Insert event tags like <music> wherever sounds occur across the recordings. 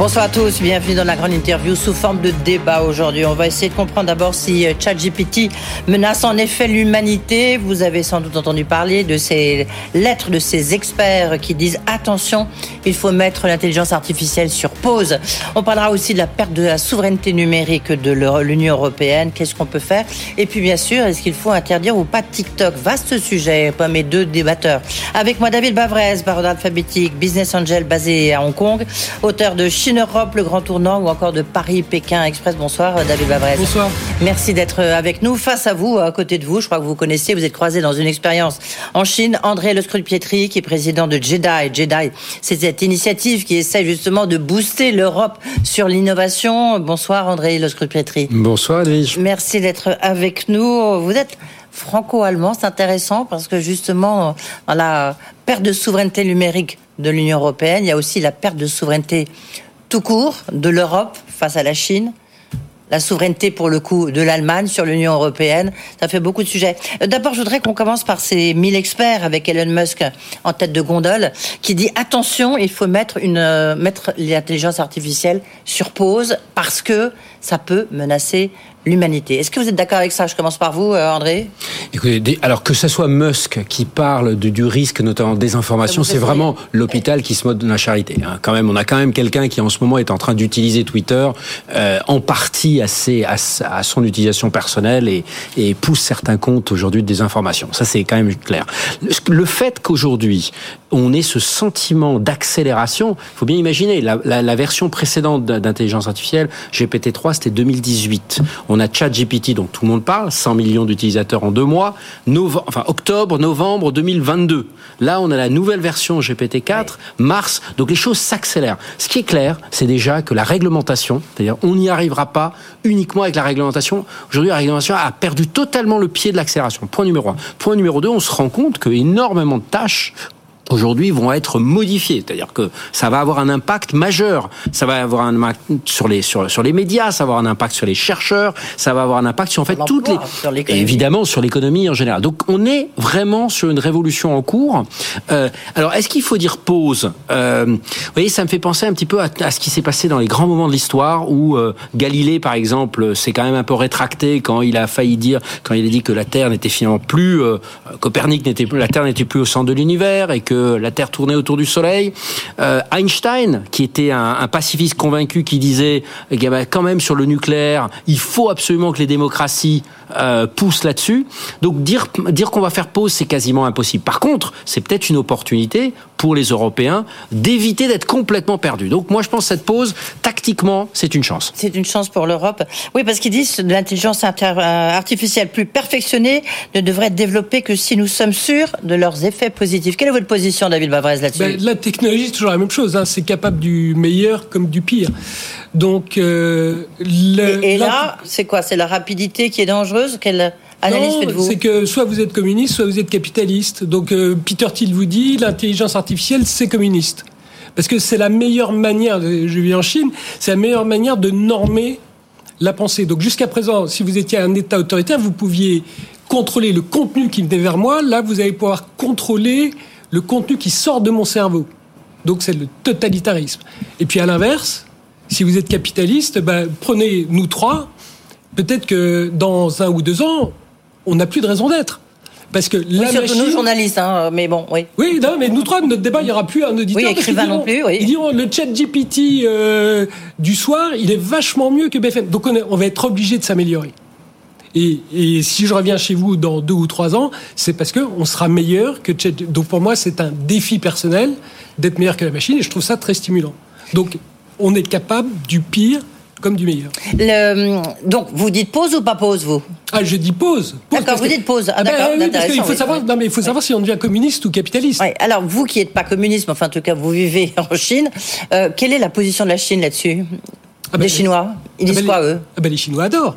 Bonsoir à tous, bienvenue dans la grande interview sous forme de débat aujourd'hui. On va essayer de comprendre d'abord si euh, ChatGPT menace en effet l'humanité. Vous avez sans doute entendu parler de ces lettres de ces experts qui disent attention, il faut mettre l'intelligence artificielle sur pause. On parlera aussi de la perte de la souveraineté numérique de l'Union européenne. Qu'est-ce qu'on peut faire? Et puis bien sûr, est-ce qu'il faut interdire ou pas TikTok? Vaste sujet, pas mes deux débatteurs. Avec moi David Bavrez, baron alphabétique, business angel basé à Hong Kong, auteur de Chine Europe, le grand tournant ou encore de Paris-Pékin Express. Bonsoir David Bavrez. Bonsoir. Merci d'être avec nous. Face à vous, à côté de vous, je crois que vous connaissez, vous êtes croisé dans une expérience en Chine, André Le Pietri, qui est président de Jedi. Jedi, c'est cette initiative qui essaie justement de booster l'Europe sur l'innovation. Bonsoir André Le Pietri. Bonsoir Edwige. Merci d'être avec nous. Vous êtes franco-allemand, c'est intéressant parce que justement, dans la perte de souveraineté numérique de l'Union européenne, il y a aussi la perte de souveraineté tout court de l'Europe face à la Chine, la souveraineté pour le coup de l'Allemagne sur l'Union européenne. Ça fait beaucoup de sujets. Euh, d'abord, je voudrais qu'on commence par ces 1000 experts avec Elon Musk en tête de gondole qui dit attention, il faut mettre une euh, mettre l'intelligence artificielle sur pause parce que ça peut menacer l'humanité. Est-ce que vous êtes d'accord avec ça? Je commence par vous, euh, André. Écoutez, alors que ce soit Musk qui parle du risque, notamment des informations, c'est vraiment l'hôpital qui se moque de la charité. Hein. Quand même, on a quand même quelqu'un qui en ce moment est en train d'utiliser Twitter euh, en partie à, à, son utilisation personnelle et, et pousse certains comptes aujourd'hui de désinformation. Ça, c'est quand même clair. Le fait qu'aujourd'hui on ait ce sentiment d'accélération, il faut bien imaginer la, la, la version précédente d'intelligence artificielle, GPT-3, c'était 2018. On a ChatGPT dont tout le monde parle, 100 millions d'utilisateurs en deux mois, enfin octobre, novembre 2022. Là, on a la nouvelle version GPT-4, mars. Donc les choses s'accélèrent. Ce qui est clair, c'est déjà que la réglementation, c'est-à-dire on n'y arrivera pas uniquement avec la réglementation. Aujourd'hui, la réglementation a perdu totalement le pied de l'accélération. Point numéro un. Point numéro deux, on se rend compte que énormément de tâches aujourd'hui vont être modifiés, c'est-à-dire que ça va avoir un impact majeur. Ça va avoir un impact sur les sur, sur les médias, ça va avoir un impact sur les chercheurs, ça va avoir un impact sur en fait toutes les sur évidemment sur l'économie en général. Donc on est vraiment sur une révolution en cours. Euh, alors est-ce qu'il faut dire pause? Euh, Vous voyez, ça me fait penser un petit peu à, à ce qui s'est passé dans les grands moments de l'histoire où euh, Galilée par exemple s'est quand même un peu rétracté quand il a failli dire quand il a dit que la Terre n'était finalement plus euh, Copernic n'était plus la Terre n'était plus au centre de l'univers et que la Terre tournait autour du Soleil. Euh, Einstein, qui était un, pacifiste convaincu, qui disait quand même sur le nucléaire, il faut absolument que les démocraties euh, poussent là-dessus. Donc dire dire qu'on va faire pause, c'est quasiment impossible. Par contre, c'est peut-être une opportunité pour les Européens d'éviter d'être complètement perdus. Donc moi, je pense que cette pause, tactiquement, c'est une chance. C'est une chance pour l'Europe. Oui, parce qu'ils disent que l'intelligence euh, artificielle plus perfectionnée ne devrait être développée que si nous sommes sûrs de leurs effets positifs. Quelle est votre position David Bavrez, là-dessus ben, La technologie, c'est toujours la même chose. Hein. C'est capable du meilleur comme du pire. Donc, euh, et, là, c'est quoi? C'est la rapidité qui est dangereuse? Quelle analyse faites-vous? C'est que soit vous êtes communiste, soit vous êtes capitaliste. Donc, euh, Peter Thiel vous dit, l'intelligence artificielle, c'est communiste. Parce que c'est la meilleure manière, je vis en Chine, c'est la meilleure manière de normer la pensée. Donc jusqu'à présent, si vous étiez un État autoritaire, vous pouviez contrôler le contenu qui venait vers moi. Là, vous allez pouvoir contrôler le contenu qui sort de mon cerveau. Donc c'est le totalitarisme. Et puis à l'inverse, si vous êtes capitaliste, ben, prenez nous trois, peut-être que dans un ou deux ans, on n'a plus de raison d'être. Parce que la surtout nous journalistes, hein, mais bon, oui. Oui, non, mais nous trois, notre débat, il n'y aura plus un auditeur. Oui, écrivain non plus, oui. Ils diront, le chat GPT euh, du soir, il est vachement mieux que BFM. Donc on, on va être obligé de s'améliorer. Et, et, si je reviens chez vous dans deux ou trois ans, c'est parce qu'on sera meilleur que Donc pour moi, c'est un défi personnel d'être meilleur que la machine et je trouve ça très stimulant. Donc on est capable du pire comme du meilleur. Le, donc, vous dites pause ou pas pause, vous? Ah, je dis pause. d'accord, vous dites pause. Ah, ben, oui, parce qu'il faut savoir, non, mais il faut savoir si on devient communiste ou capitaliste. alors, vous qui n'êtes pas communiste, enfin, en tout cas, vous vivez <laughs> en Chine, euh, quelle est la position de la Chine là-dessus? Ah ben, Les Chinois? Ils disent ah ben, quoi, eux? Ah ben, Les Chinois adorent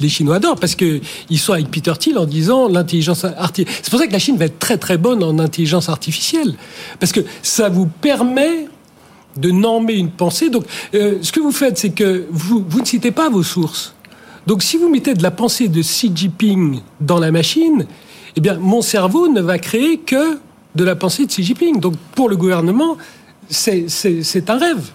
les Chinois adorent parce que ils sont avec Peter Thiel en disant l'intelligence artificielle. C'est pour ça que la Chine va être très très bonne en intelligence artificielle parce que ça vous permet de normer une pensée. Donc, euh, ce que vous faites, c'est que vous, vous ne citez pas vos sources. Donc si vous mettez de la pensée de Xi Jinping dans la machine, eh bien mon cerveau ne va créer que de la pensée de Xi Jinping. Donc pour le gouvernement, c'est un rêve.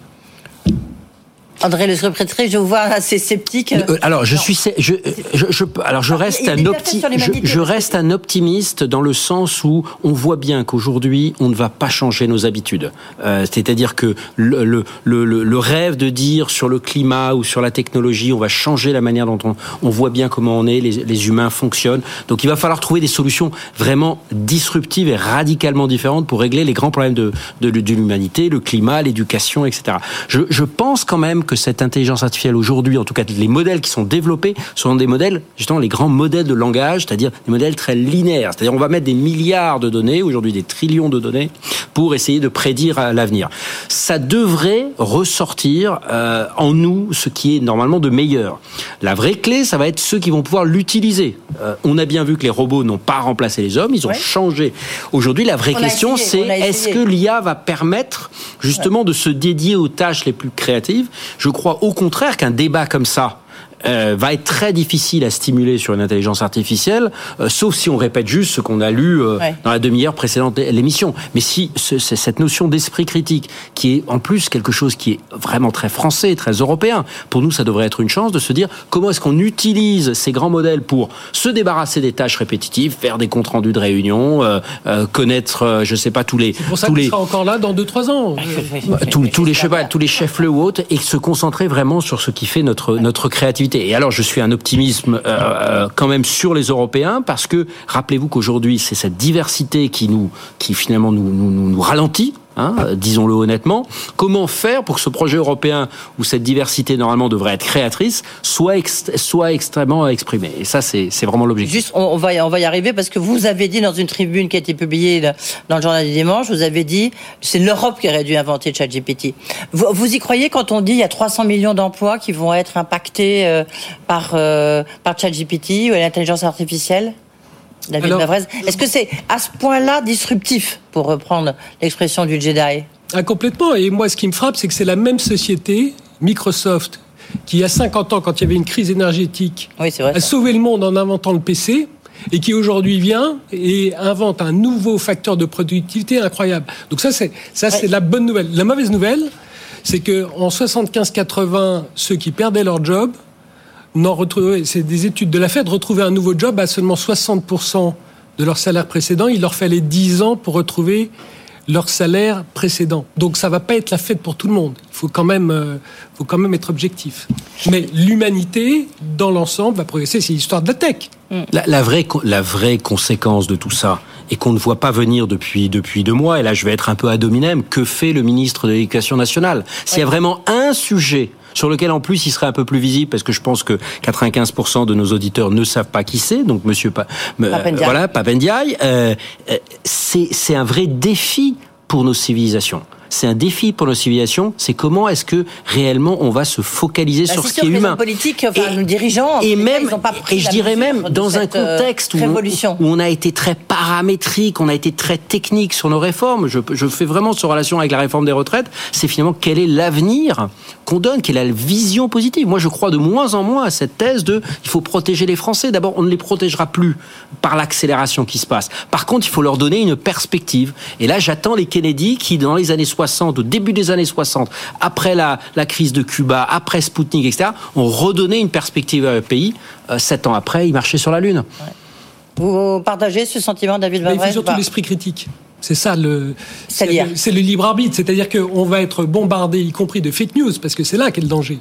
André Le Secrétaire, je vous vois assez sceptique. Euh, alors, je suis, je, je, alors je reste un je, reste un optimiste dans le sens où on voit bien qu'aujourd'hui on ne va pas changer nos habitudes. Euh, C'est-à-dire que le, le, le, le, rêve de dire sur le climat ou sur la technologie, on va changer la manière dont on, on voit bien comment on est, les, les humains fonctionnent. Donc, il va falloir trouver des solutions vraiment disruptives et radicalement différentes pour régler les grands problèmes de, de, de l'humanité, le climat, l'éducation, etc. Je, je pense quand même que cette intelligence artificielle aujourd'hui, en tout cas les modèles qui sont développés, sont des modèles, justement les grands modèles de langage, c'est-à-dire des modèles très linéaires. C'est-à-dire on va mettre des milliards de données, aujourd'hui des trillions de données, pour essayer de prédire l'avenir. Ça devrait ressortir euh, en nous ce qui est normalement de meilleur. La vraie clé, ça va être ceux qui vont pouvoir l'utiliser. Euh, on a bien vu que les robots n'ont pas remplacé les hommes, ils ont changé. Aujourd'hui, la vraie question, c'est est-ce que l'IA va permettre justement de se dédier aux tâches les plus créatives Je crois au contraire qu'un débat comme ça, euh, va être très difficile à stimuler sur une intelligence artificielle, euh, sauf si on répète juste ce qu'on a lu euh, dans la demi-heure précédente de l'émission. Mais si cette notion d'esprit critique, qui est en plus quelque chose qui est vraiment très français, très européen, pour nous, ça devrait être une chance de se dire comment est-ce qu'on utilise ces grands modèles pour se débarrasser des tâches répétitives, faire des comptes rendus de réunion, connaître, je sais pas, tous les... C'est pour ça tous les... sera encore là dans 2-3 ans. tous, tous les chefs, tous les chefs le ou autres, et se concentrer vraiment sur ce qui fait notre, notre créativité et alors, je suis un optimisme euh, euh, quand même sur les Européens parce que rappelez-vous qu'aujourd'hui, c'est cette diversité qui nous, qui finalement nous, ralentit. Hein, disons-le honnêtement. Comment faire pour que ce projet européen, où cette diversité normalement devrait être créatrice, soit, soit extrêmement exprimée Et ça, c'est vraiment l'objectif. Juste, on, va y, on va y arriver parce que vous avez dit dans une tribune qui a été publiée dans le journal du dimanche, vous avez dit c'est l'Europe qui aurait dû inventer ChatGPT. Vous, vous y croyez quand on dit il y a 300 millions d'emplois qui vont être impactés euh, par, euh, par ChatGPT ou l'intelligence artificielle? David Est-ce que c'est à ce point-là disruptif, pour reprendre l'expression du Jedi? Ah, Complètement. Et moi, ce qui me frappe, c'est que c'est la même société, Microsoft, qui, il y a 50 ans, quand il y avait une crise énergétique, a sauvé le monde en inventant le PC et qui aujourd'hui vient et invente un nouveau facteur de productivité incroyable. Donc ça, c'est ça, c'est la bonne nouvelle. La mauvaise nouvelle, c'est que en 75-80, ceux qui perdaient leur job non retrouver, c'est des études de la Fed, retrouver un nouveau job à seulement 60% de leur salaire précédent. Il leur fallait 10 ans pour retrouver leur salaire précédent. Donc ça va pas être la fête pour tout le monde. Il faut quand même, euh, faut quand même être objectif. Mais l'humanité, dans l'ensemble, va progresser. C'est l'histoire de la tech. Mm. La, vraie, la vraie conséquence de tout ça, et qu'on ne voit pas venir depuis depuis deux mois, et là je vais être un peu à dominem, que fait le ministre de l'Éducation nationale? S'il y a vraiment un sujet sur lequel en plus il serait un peu plus visible parce que je pense que 95% de nos auditeurs ne savent pas qui c'est. Donc Monsieur pa voilà Papendiaï, euh, euh c'est un vrai défi pour nos civilisations c'est un défi pour nos civilisations. C'est comment est-ce que réellement on va se focaliser bah, sur ce qui est humain. Politique, enfin, et, nos dirigeants, et même, et je dirais même dans un euh, contexte où on, où on, a été très paramétrique, on a été très technique sur nos réformes. Je, je fais vraiment ce relation avec la réforme des retraites. C'est finalement quel est l'avenir qu'on donne, quelle est la vision positive. Moi, je crois de moins en moins à cette thèse de il faut protéger les Français. D'abord, on ne les protégera plus par l'accélération qui se passe. Par contre, il faut leur donner une perspective. Et là, j'attends les Kennedy qui, dans les années 60, au début des années 60, après la, la crise de Cuba, après Sputnik, etc., ont redonné une perspective à un pays. Euh, sept ans après, ils marchaient sur la Lune. Vous partagez ce sentiment, David Il faut surtout l'esprit critique. C'est ça le, c'est le, libre arbitre. C'est-à-dire qu'on va être bombardé, y compris de fake news, parce que c'est là qu'est le danger.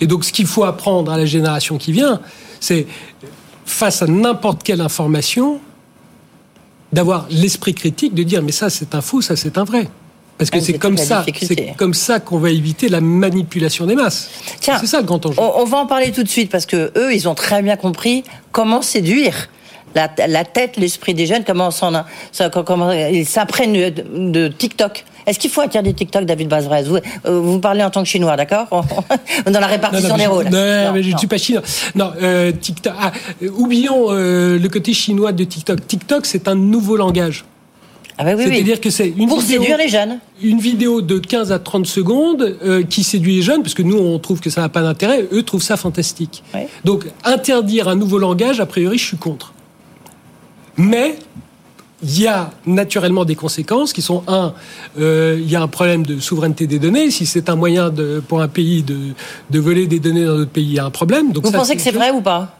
Et donc, ce qu'il faut apprendre à la génération qui vient, c'est face à n'importe quelle information, d'avoir l'esprit critique, de dire mais ça c'est un faux, ça c'est un vrai. Parce que ah, c'est comme ça, c'est comme ça qu'on va éviter la manipulation des masses. C'est ça le grand enjeu. On, va en parler tout de suite parce que eux, ils ont très bien compris comment séduire la, tête, l'esprit des jeunes, comment, comment ils s'apprennent de, TikTok. Est-ce qu'il faut interdire TikTok, David Bazrez vous, euh, vous parlez en tant que chinois, d'accord? <laughs> Dans la répartition des rôles. Non, mais je ne suis pas chinois. Non, euh, TikTok. Ah, oublions euh, le côté chinois de TikTok. TikTok, c'est un nouveau langage. Ah bah oui, oui. C'est-à-dire que c'est une Pour vidéo, séduire les jeunes. une vidéo de 15 à 30 secondes euh, qui séduit les jeunes, parce que nous, on trouve que ça n'a pas d'intérêt, eux trouvent ça fantastique. Donc, interdire un nouveau langage, a priori, je suis contre. Mais il y a naturellement des conséquences qui sont un, euh, il y a un problème de souveraineté des données. Si c'est un moyen de, pour un pays de, de voler des données dans d'autres pays, il y a un problème. Donc Vous ça, pensez que c'est vrai ou pas?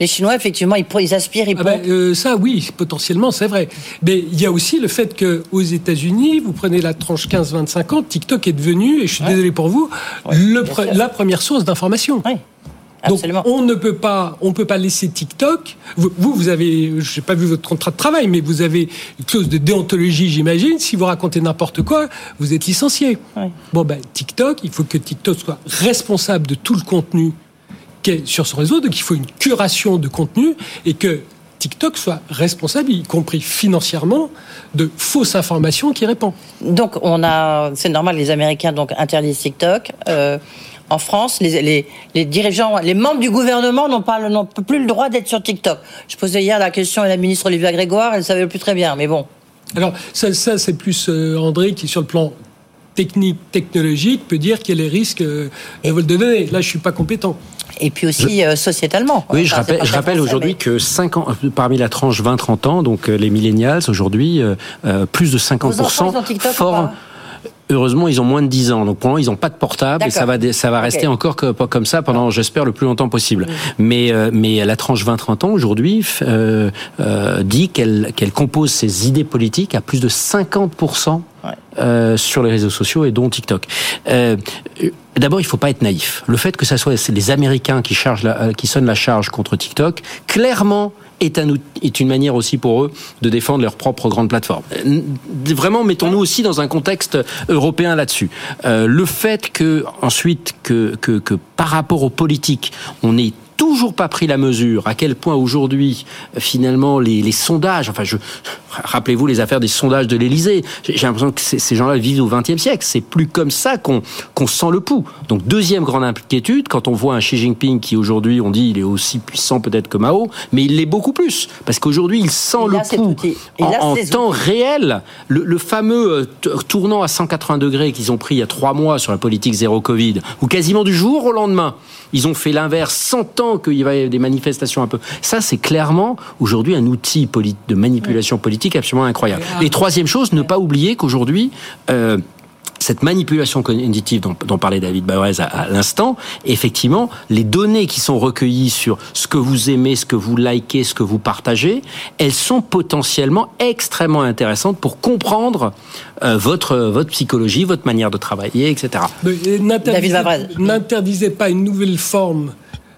Les Chinois, effectivement, ils, ils aspirent, ils ah ben, euh, ça, oui, potentiellement, c'est vrai. Mais il y a aussi le fait que aux États-Unis, vous prenez la tranche 15-25 ans, TikTok est devenu, et je suis désolé pour vous, le bien pre- sûr. la première source d'information. Oui, Donc absolument. on ne peut pas, on peut pas laisser TikTok. Vous, vous, avez, je n'ai pas vu votre contrat de travail, mais vous avez une clause de déontologie, j'imagine. Si vous racontez n'importe quoi, vous êtes licencié. Oui. Bon ben TikTok, il faut que TikTok soit responsable de tout le contenu qui est sur ce réseau. Donc il faut une curation de contenu et que TikTok soit responsable, y compris financièrement, de fausses informations qu'il répand. Donc, on a, c'est normal, les Américains donc interdisent TikTok. Euh, en France, les, les, les dirigeants, les membres du gouvernement n'ont pas, n'ont plus le droit d'être sur TikTok. Je posais hier la question à la ministre Olivia Grégoire, elle savait plus très bien, mais bon. Alors ça, ça c'est plus euh, André qui sur le plan technique, technologique, peut dire qu'il y a les risques euh, de vol de données. Là, je suis pas compétent. Et puis aussi euh, sociétalement. Oui, je Enfin, rappelle, je aujourd'hui mais- que 5 ans, euh, parmi la tranche 20-30 ans, donc euh, les millennials aujourd'hui, plus de 50% Vos enfants, ils ont TikTok ou forment- Heureusement, ils ont moins de 10 ans, donc pour moment, ils n'ont pas de portable et ça va, ça va rester encore comme ça pendant, j'espère, le plus longtemps possible. Mais, euh, mais la tranche 20-30 ans aujourd'hui euh, euh, dit qu'elle qu'elle compose ses idées politiques à plus de 50% Ouais. euh, sur les réseaux sociaux et dont TikTok. Euh, euh, D'abord, il faut pas être naïf. Le fait que ça soit les Américains qui chargent, la, euh, qui sonnent la charge contre TikTok, clairement est, est une manière aussi pour eux de défendre leur propre grande plateforme. Euh, Vraiment, mettons-nous aussi dans un contexte européen là-dessus. Euh, le fait que ensuite que, que, que par rapport aux politiques, on ait toujours pas pris la mesure à quel point aujourd'hui euh, finalement les, les sondages enfin je rappelez-vous les affaires des sondages de l'Élysée. J'ai l'impression que ces gens-là vivent au XXe siècle. C'est plus comme ça qu'on qu'on sent le pouls. Donc deuxième grande inquiétude quand on voit un Xi Jinping qui aujourd'hui on dit il est aussi puissant peut-être que Mao mais il l'est beaucoup plus. Parce qu'aujourd'hui il sent Il le pouls en, en temps réel. Le, le fameux euh, tournant à 180 degrés qu'ils ont pris il y a trois mois sur la politique zéro Covid où quasiment du jour au lendemain ils ont fait l'inverse, sentant qu'il y avait des manifestations un peu. Ça, c'est clairement aujourd'hui un outil de manipulation politique absolument incroyable. Et troisième chose, ne pas oublier qu'aujourd'hui. Euh, cette manipulation cognitive dont, dont parlait David Bauer à, à l'instant, effectivement, les données qui sont recueillies sur ce que vous aimez, ce que vous likez, ce que vous partagez, elles sont potentiellement extrêmement intéressantes pour comprendre euh, votre votre psychologie, votre manière de travailler, etc. Euh. N'interdisez pas une nouvelle forme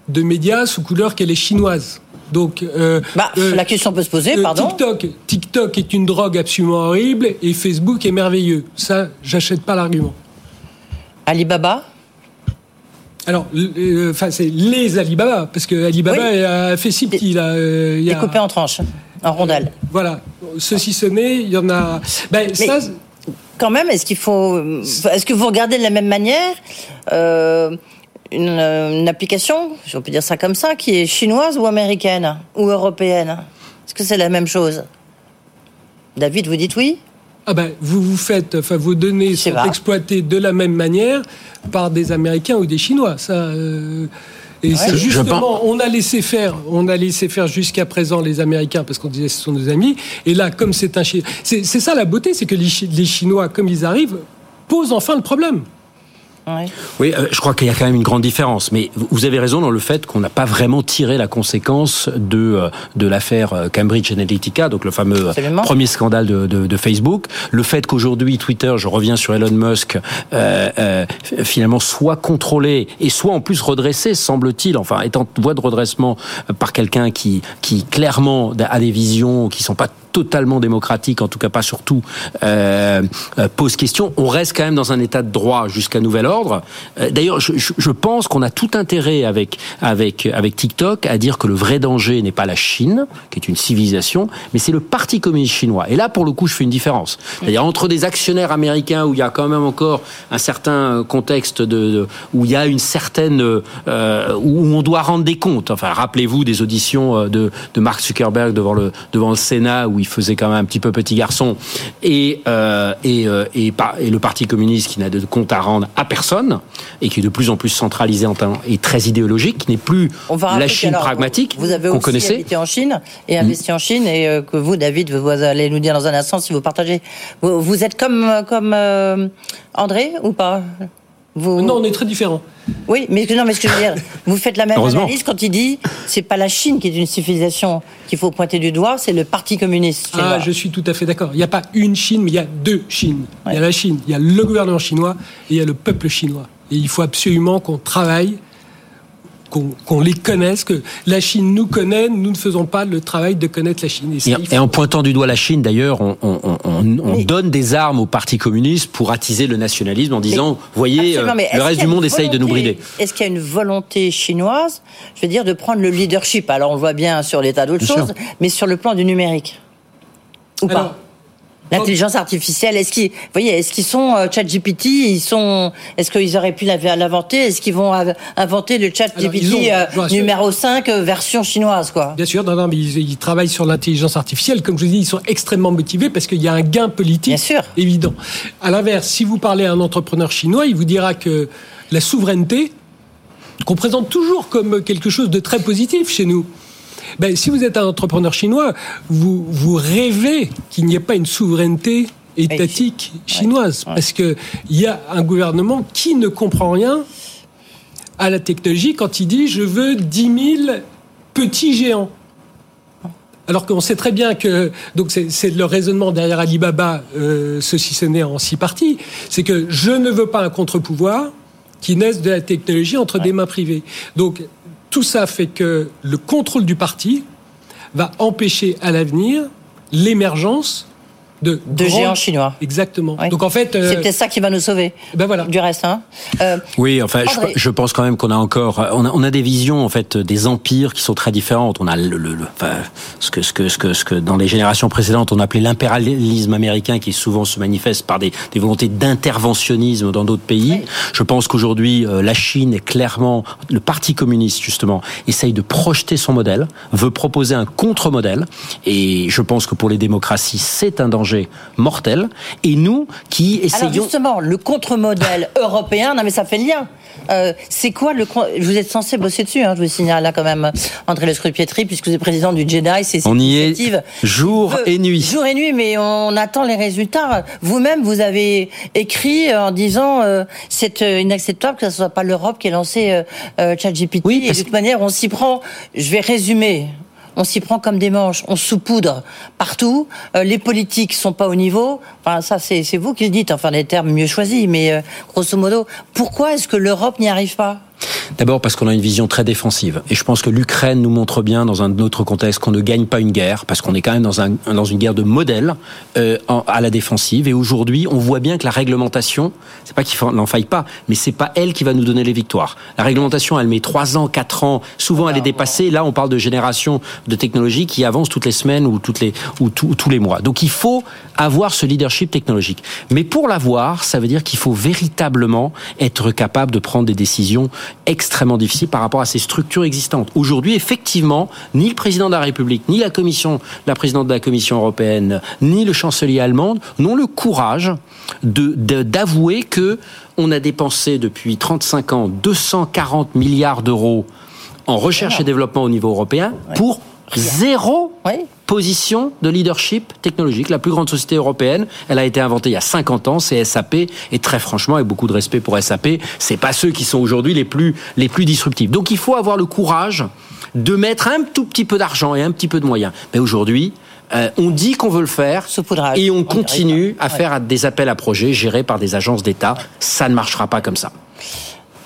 de médias sous couleur qu'elle est chinoise. Donc, euh, Bah, euh, la question peut se poser, euh, pardon. TikTok, TikTok est une drogue absolument horrible et Facebook est merveilleux. Ça, j'achète pas l'argument. Alibaba? Alors, euh, enfin, c'est les Alibaba, parce que Alibaba Oui. a fait si petit là. euh, il y a- découpé en tranches, en rondelles. Voilà, ceci sonné, il y en a. Ben, ça, Quand même, est-ce qu'il faut, est-ce que vous regardez de la même manière? Une, euh, une application, si on peut dire ça comme ça, qui est chinoise ou américaine ou européenne Est-ce que c'est la même chose? David, vous dites oui? Ah ben, vous vous faites, enfin, vos données sont pas. exploitées de la même manière par des Américains ou des Chinois. Ça, euh, et c'est justement, on a laissé faire, on a laissé faire jusqu'à présent les Américains parce qu'on disait ce sont nos amis. Et là, comme c'est un Chinois, c'est ça la beauté, c'est que les Chinois, comme ils arrivent, posent enfin le problème. Oui, euh, je crois qu'il y a quand même une grande différence. Mais vous- avez raison dans le fait qu'on n'a pas vraiment tiré la conséquence de euh, de l'affaire euh, Cambridge Analytica, donc le fameux Absolument. premier scandale de, de, de Facebook. Le fait qu'aujourd'hui Twitter, je reviens sur Elon Musk, euh, euh, finalement soit contrôlé et soit en plus redressé, semble-t-il, enfin étant voie de redressement par quelqu'un qui qui clairement a des visions qui sont pas totalement démocratiques, en tout cas pas surtout, euh, euh, pose question. On reste quand même dans un état de droit jusqu'à nouvel ordre. Euh, D'ailleurs, je, pense qu'on a tout intérêt avec avec avec TikTok à dire que le vrai danger n'est pas la Chine, qui est une civilisation, mais c'est le Parti communiste chinois. Et là, pour le coup, je fais une différence. C'est-à-dire entre des actionnaires américains où il y a quand même encore un certain contexte de, où il y a une certaine euh, où on doit rendre des comptes. Enfin, rappelez-vous des auditions de, de Mark Zuckerberg devant le devant le Sénat où il il faisait quand même un petit peu petit garçon, et euh, et, euh, et, et, le Parti communiste qui n'a de compte à rendre à personne et qui est de plus en plus centralisé en et très idéologique, qui n'est plus la Chine pragmatique vous, avez qu'on connaissait. habité en Chine et investi en Chine et euh, que vous, David, vous allez nous dire dans un instant si vous partagez. Vous, vous êtes comme comme euh, André ou pas? Non, on est très différents. Oui, mais non, mais ce que je veux dire, <laughs> vous faites la même analyse quand il dit c'est pas la Chine qui est une civilisation qu'il faut pointer du doigt, c'est le Parti communiste. Ah, je suis tout à fait d'accord. Il n'y a pas une Chine, mais il y a deux Chines. Il y a la Chine, il y a le gouvernement chinois et il y a le peuple chinois. Et il faut absolument qu'on travaille qu'on les connaisse, que la Chine nous connaît, nous ne faisons pas le travail de connaître la Chine. Et, en pointant du doigt la Chine, d'ailleurs, on, donne des armes au Parti communiste pour attiser le nationalisme en disant, voyez, euh, le reste du monde essaye de nous brider. Est-ce qu'il y a une volonté chinoise, je veux dire, de prendre le leadership? Alors on le voit bien sur l'état d'autres choses, mais sur le plan du numérique ou pas? L'intelligence artificielle, est-ce qu'ils, voyez, est-ce qu'ils sont euh, ChatGPT Ils sont, est-ce qu'ils auraient pu l'inventer? Est-ce qu'ils vont inventer le ChatGPT euh, numéro 5 euh, version chinoise, quoi? Bien sûr, non, non, mais ils, travaillent sur l'intelligence artificielle. Comme je vous dis, ils sont extrêmement motivés parce qu'il y a un gain politique Bien sûr. évident. À l'inverse, si vous parlez à un entrepreneur chinois, il vous dira que la souveraineté, qu'on présente toujours comme quelque chose de très positif chez nous, ben, si vous êtes un entrepreneur chinois, vous, vous rêvez qu'il n'y ait pas une souveraineté étatique chinoise. Parce qu'il y a un gouvernement qui ne comprend rien à la technologie quand il dit je veux 10 000 petits géants. Alors qu'on sait très bien que donc c'est le raisonnement derrière Alibaba, euh, ceci ce n'est en six parties, c'est que je ne veux pas un contre-pouvoir qui naisse de la technologie entre des mains privées. Donc tout ça fait que le contrôle du parti va empêcher à l'avenir l'émergence de, géants chinois. Exactement. Donc en fait, euh, c'est peut-être ça qui va nous sauver. Ben voilà. Du reste, hein. Euh, oui, enfin, je, pense quand même qu'on a encore, on a, on a, des visions en fait des empires qui sont très différentes. On a le, le, enfin, ce que ce que ce que ce que dans les générations précédentes on appelait l'impérialisme américain, qui souvent se manifeste par des, des volontés d'interventionnisme dans d'autres pays. Je pense qu'aujourd'hui, euh, la Chine est clairement le Parti communiste justement essaye de projeter son modèle, veut proposer un contre-modèle, et je pense que pour les démocraties, c'est un danger mortel. Et nous qui essayons. Alors justement, le contre-modèle <laughs> européen, non mais ça fait lien. Euh, c'est quoi le. Vous êtes censé bosser dessus, hein, je vous signale là quand même, André Le Scrupietri, puisque vous êtes président du Jedi, c'est On y est jour et nuit. Jour et nuit, mais on attend les résultats. Vous-même, vous avez écrit en disant euh, c'est euh, inacceptable que ce soit pas l'Europe qui ait lancé euh, ChatGPT. Oui, et de toute manière, on s'y prend. Je vais résumer on s'y prend comme des manches, on saupoudre partout. Euh, les politiques sont pas au niveau. Enfin, ça, c'est vous qui le dites, enfin, les termes mieux choisis, mais euh, grosso modo, pourquoi est-ce que l'Europe n'y arrive pas? D'abord parce qu'on a une vision très défensive. Et je pense que l'Ukraine nous montre bien, dans un autre contexte, qu'on ne gagne pas une guerre, parce qu'on est quand même dans, un, dans une guerre de modèle euh, à la défensive. Et aujourd'hui, on voit bien que la réglementation, c'est pas qu'il n'en faille pas, mais c'est pas elle qui va nous donner les victoires. La réglementation, elle met trois ans, quatre ans. Souvent, elle est dépassée. Là, on parle de génération de technologies qui avancent toutes les semaines ou toutes les ou tous les mois. Donc, il faut avoir ce leadership technologique. Mais pour l'avoir, ça veut dire qu'il faut véritablement être capable de prendre des décisions extrêmement difficile par rapport à ces structures existantes. Aujourd'hui, effectivement, ni le président de la République, ni la commission, la présidente de la Commission européenne, ni le chancelier allemand n'ont le courage de d'avouer que on a dépensé depuis 35 ans 240 milliards d'euros en recherche et développement au niveau européen pour zéro position de leadership technologique. La plus grande société européenne, elle a été inventée il y a 50 ans, c'est SAP, et très franchement, avec beaucoup de respect pour SAP, c'est pas ceux qui sont aujourd'hui les plus, les plus disruptifs. Donc il faut avoir le courage de mettre un tout petit peu d'argent et un petit peu de moyens. Mais aujourd'hui, euh, on dit qu'on veut le faire et on continue à faire des appels à projets gérés par des agences d'État. Ça ne marchera pas comme ça.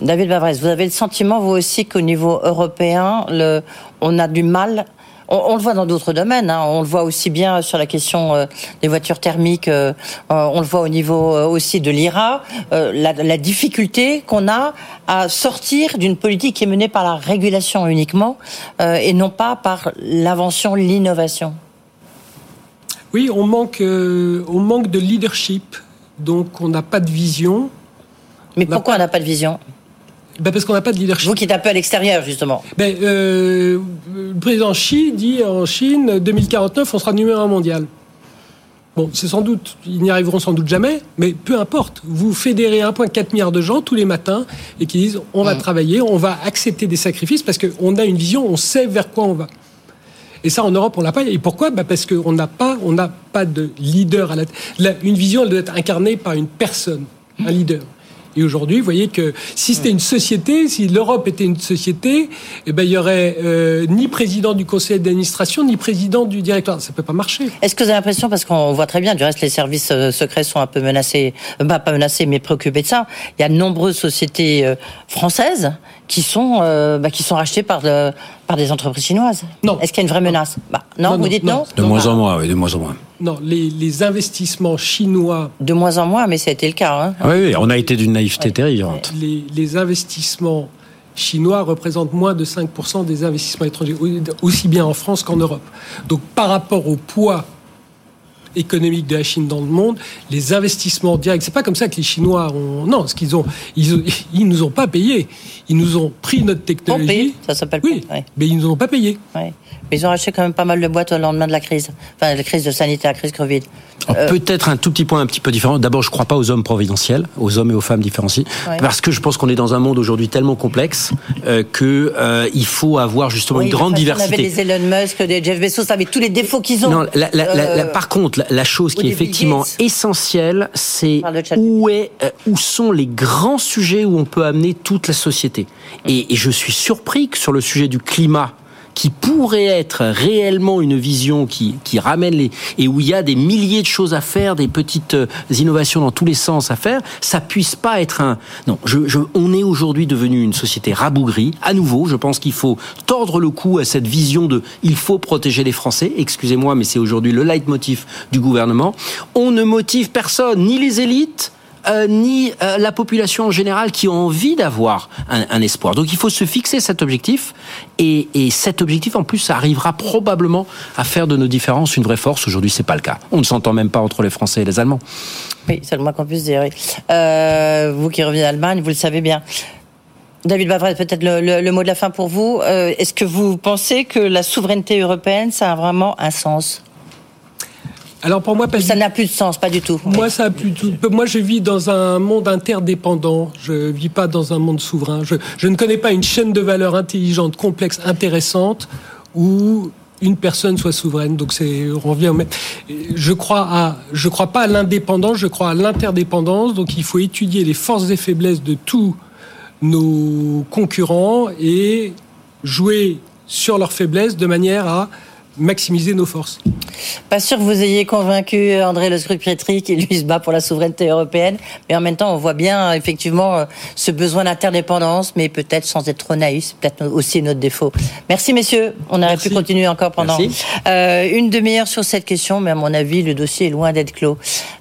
David Bavrez, vous avez le sentiment, vous aussi, qu'au niveau européen, le, on a du mal on, le voit dans d'autres domaines. Hein. On le voit aussi bien sur la question euh, des voitures thermiques. Euh, euh, on le voit au niveau aussi de l'IRA. La, difficulté qu'on a à sortir d'une politique qui est menée par la régulation uniquement et non pas par l'invention, l'innovation. Oui, on manque, on manque de leadership. Donc on n'a pas de vision. Mais pourquoi on n'a pas de vision? Ben Parce qu'on n'a pas de leadership. Vous qui êtes un peu à l'extérieur, justement. Ben, euh, le président Xi dit en Chine, 2049, on sera numéro un mondial. Bon, c'est sans doute, ils n'y arriveront sans doute jamais, mais peu importe. Vous fédérez 1,4 milliard de gens tous les matins et qui disent on va mm. travailler, on va accepter des sacrifices parce qu'on a une vision, on sait vers quoi on va. Et ça, en Europe, on l'a pas. Et pourquoi? Bah Parce qu'on n'a pas, on n'a pas de leader à la, la. Une vision, elle doit être incarnée par une personne, un leader. Et aujourd'hui, vous voyez que si c'était une société, si l'Europe était une société, eh ben, il y aurait euh, ni président du conseil d'administration, ni président du directoire. Ça peut pas marcher. Est-ce que vous avez l'impression, parce qu'on voit très bien, du reste, les services euh, secrets sont un peu menacés, euh, pas menacés, mais préoccupés de ça. Il y a de nombreuses sociétés françaises qui sont, bah, qui sont rachetées par, par des entreprises chinoises. Non. Est-ce qu'il y a une vraie menace? Bah, non, vous dites non, De moins en moins, oui, de moins en moins. Non, les, investissements chinois. De moins en moins, mais ça a été le cas. Hein. Oui, oui, on a été d'une naïveté terrible. Les, les, investissements chinois représentent moins de 5% des investissements étrangers, aussi bien en France qu'en Europe. Donc par rapport au poids économique de la Chine dans le monde, les investissements directs. C'est pas comme ça que les Chinois ont. Non, ce qu'ils ont, ils, <laughs> ils nous ont pas payé. Ils nous ont pris notre technologie. ça s'appelle. Oui, mais ils nous ont pas payé. Mais ils ont acheté quand même pas mal de boîtes au lendemain de la crise, enfin la crise de sanitaire, la crise Covid. Euh, peut-être un tout petit point un petit peu différent. D'abord, je crois pas aux hommes providentiels, aux hommes et aux femmes différenciés, parce que je pense qu'on est dans un monde aujourd'hui tellement complexe euh, que euh, il faut avoir justement une grande diversité. On avait des Elon Musk, des Jeff Bezos, avec tous les défauts qu'ils ont. Non, par contre, la, chose qui est effectivement essentielle, c'est où est, où sont les grands sujets où on peut amener toute la société. Et, et je suis surpris que sur le sujet du climat qui pourrait être réellement une vision qui, qui ramène les et où il y a des milliers de choses à faire, des petites euh, innovations dans tous les sens à faire, ça puisse pas être un non. Je, je on est aujourd'hui devenu une société rabougrie. À nouveau, je pense qu'il faut tordre le cou à cette vision de il faut protéger les Français. Excusez-moi, mais c'est aujourd'hui le leitmotiv du gouvernement. On ne motive personne, ni les élites euh, ni euh, la population en général qui a envie d'avoir un, espoir. Donc il faut se fixer cet objectif et, cet objectif en plus arrivera probablement à faire de nos différences une vraie force. Aujourd'hui c'est pas le cas. On ne s'entend même pas entre les Français et les Allemands. Oui, c'est le moins qu'on puisse dire. Euh, vous qui revenez d'Allemagne, vous le savez bien. David Bavret, peut-être le, mot de la fin pour vous. Est-ce que vous pensez que la souveraineté européenne, ça a vraiment un sens? Alors pour moi, ça n'a plus de sens, pas du tout. Moi, ça a plus tout. Moi, je vis dans un monde interdépendant. Je vis pas dans un monde souverain. Je, je ne connais pas une chaîne de valeurs intelligente, complexe, intéressante où une personne soit souveraine. Donc c'est on revient. Je crois à, je crois pas à l'indépendance, je crois à l'interdépendance. Donc il faut étudier les forces et faiblesses de tous nos concurrents et jouer sur leurs faiblesses de manière à maximiser nos forces. Pas sûr que vous ayez convaincu André Le Scrupietri qui lui se bat pour la souveraineté européenne, mais en même temps on voit bien effectivement euh, ce besoin d'interdépendance, mais peut-être sans être trop naïf, peut-être aussi notre défaut. Merci messieurs, on aurait pu continuer encore pendant euh, une demi-heure sur cette question, mais à mon avis le dossier est loin d'être clos.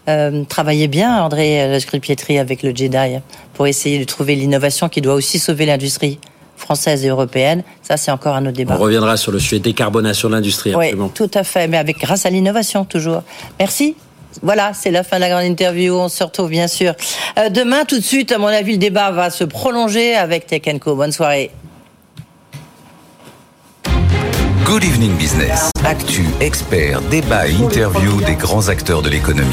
Euh, travaillez bien André Le Scrupietri avec le Jedi pour essayer de trouver l'innovation qui doit aussi sauver l'industrie française et européenne. Ça, c'est encore un autre débat. On reviendra sur le sujet décarbonation de l'industrie. Oui, tout à fait, mais avec grâce à l'innovation toujours. Merci. Voilà, c'est la fin de la grande interview. On se retrouve bien sûr euh, demain. Tout de suite, à mon avis, le débat va se prolonger avec Tech Co. Bonne soirée. Good evening business. Actu, expert, débat et interview des grands acteurs de l'économie.